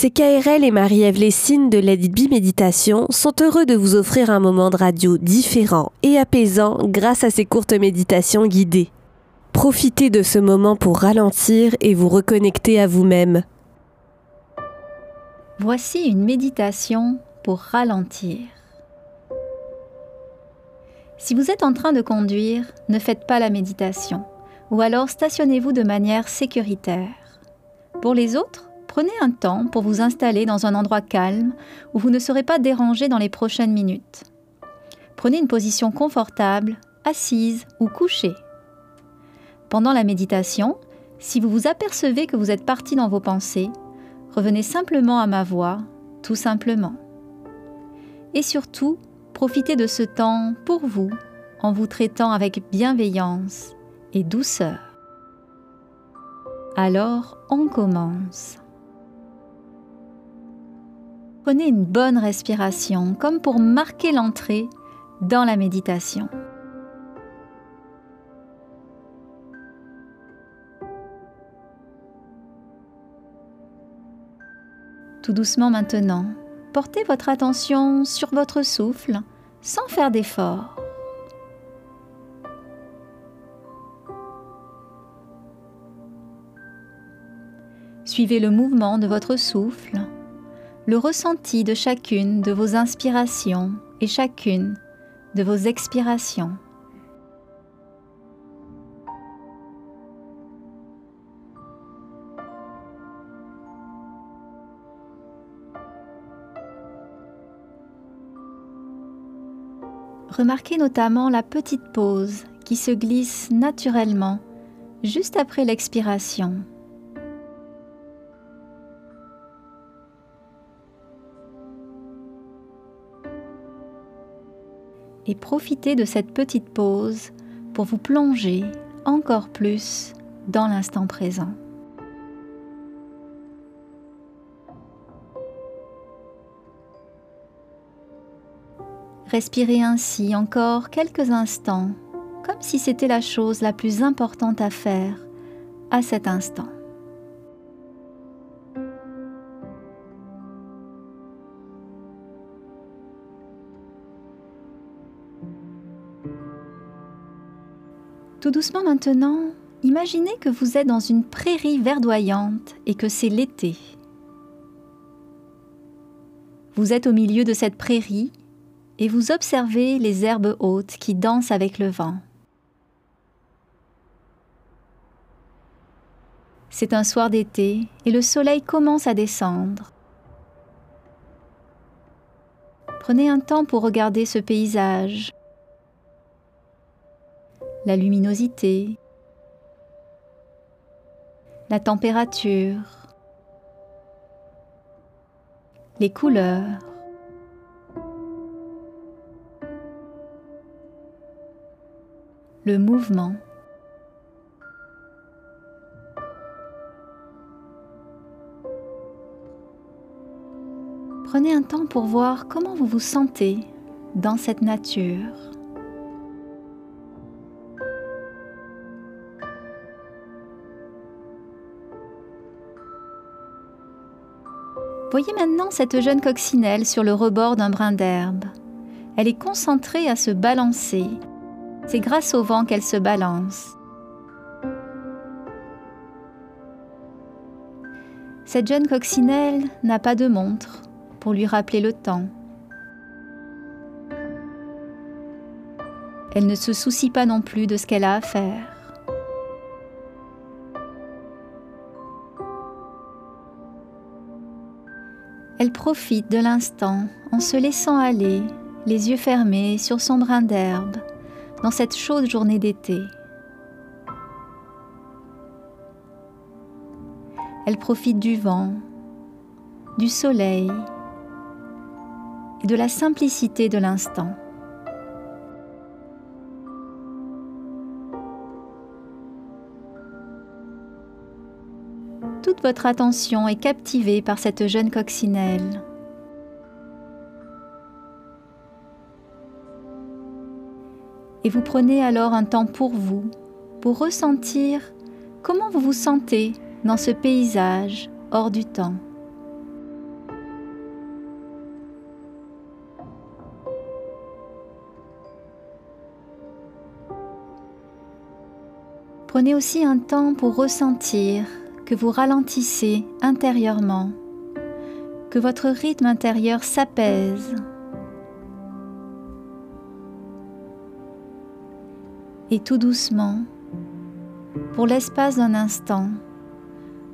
CKRL et Marie-Ève Lessine de l'Edit Méditation sont heureux de vous offrir un moment de radio différent et apaisant grâce à ces courtes méditations guidées. Profitez de ce moment pour ralentir et vous reconnecter à vous-même. Voici une méditation pour ralentir. Si vous êtes en train de conduire, ne faites pas la méditation, ou alors stationnez-vous de manière sécuritaire. Pour les autres, prenez un temps pour vous installer dans un endroit calme où vous ne serez pas dérangé dans les prochaines minutes. Prenez une position confortable, assise ou couchée. Pendant la méditation, si vous vous apercevez que vous êtes parti dans vos pensées, revenez simplement à ma voix, tout simplement. Et surtout, profitez de ce temps pour vous en vous traitant avec bienveillance et douceur. Alors, on commence. Prenez une bonne respiration comme pour marquer l'entrée dans la méditation. Tout doucement maintenant, portez votre attention sur votre souffle sans faire d'effort. Suivez le mouvement de votre souffle, le ressenti de chacune de vos inspirations et chacune de vos expirations. Remarquez notamment la petite pause qui se glisse naturellement juste après l'expiration. Et profitez de cette petite pause pour vous plonger encore plus dans l'instant présent. Respirez ainsi encore quelques instants, comme si c'était la chose la plus importante à faire à cet instant. Tout doucement maintenant, imaginez que vous êtes dans une prairie verdoyante et que c'est l'été. Vous êtes au milieu de cette prairie et vous observez les herbes hautes qui dansent avec le vent. C'est un soir d'été et le soleil commence à descendre. Prenez un temps pour regarder ce paysage, la luminosité, la température, les couleurs. le mouvement. Prenez un temps pour voir comment vous vous sentez dans cette nature. Voyez maintenant cette jeune coccinelle sur le rebord d'un brin d'herbe. Elle est concentrée à se balancer c'est grâce au vent qu'elle se balance. Cette jeune coccinelle n'a pas de montre pour lui rappeler le temps. Elle ne se soucie pas non plus de ce qu'elle a à faire. Elle profite de l'instant en se laissant aller, les yeux fermés sur son brin d'herbe, dans cette chaude journée d'été. Elle profite du vent, du soleil et de la simplicité de l'instant. toute votre attention est captivée par cette jeune coccinelle. Et vous prenez alors un temps pour vous, pour ressentir comment vous vous sentez dans ce paysage hors du temps. Prenez aussi un temps pour ressentir que vous ralentissez intérieurement, que votre rythme intérieur s'apaise. Et tout doucement, pour l'espace d'un instant,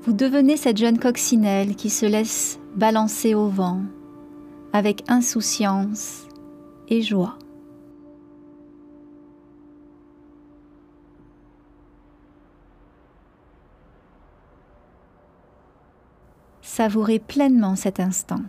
vous devenez cette jeune coccinelle qui se laisse balancer au vent avec insouciance et joie. Savourez pleinement cet instant.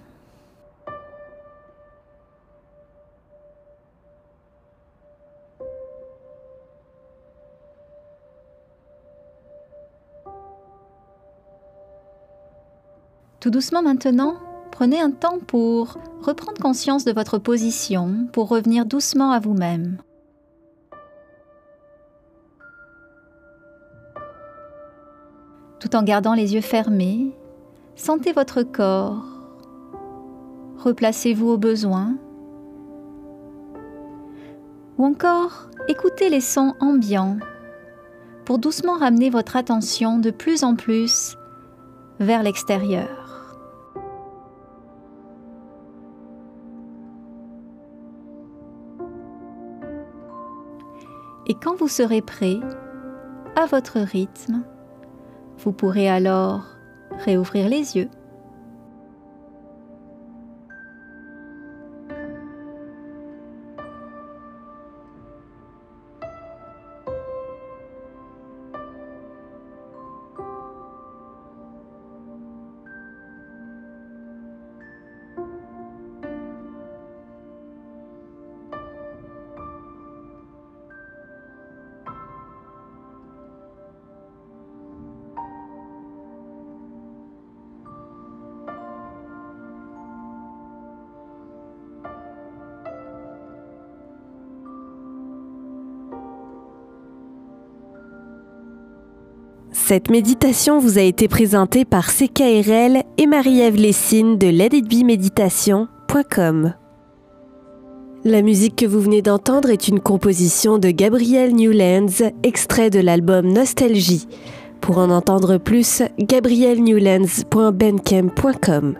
Tout doucement maintenant, prenez un temps pour reprendre conscience de votre position, pour revenir doucement à vous-même. Tout en gardant les yeux fermés, sentez votre corps. Replacez-vous au besoin. Ou encore, écoutez les sons ambiants pour doucement ramener votre attention de plus en plus vers l'extérieur. Et quand vous serez prêt, à votre rythme, vous pourrez alors réouvrir les yeux. Cette méditation vous a été présentée par CKRL et Marie-Ève Lessine de letitbeméditation.com. La musique que vous venez d'entendre est une composition de Gabriel Newlands, extrait de l'album Nostalgie. Pour en entendre plus, gabrielnewlands.bandcamp.com.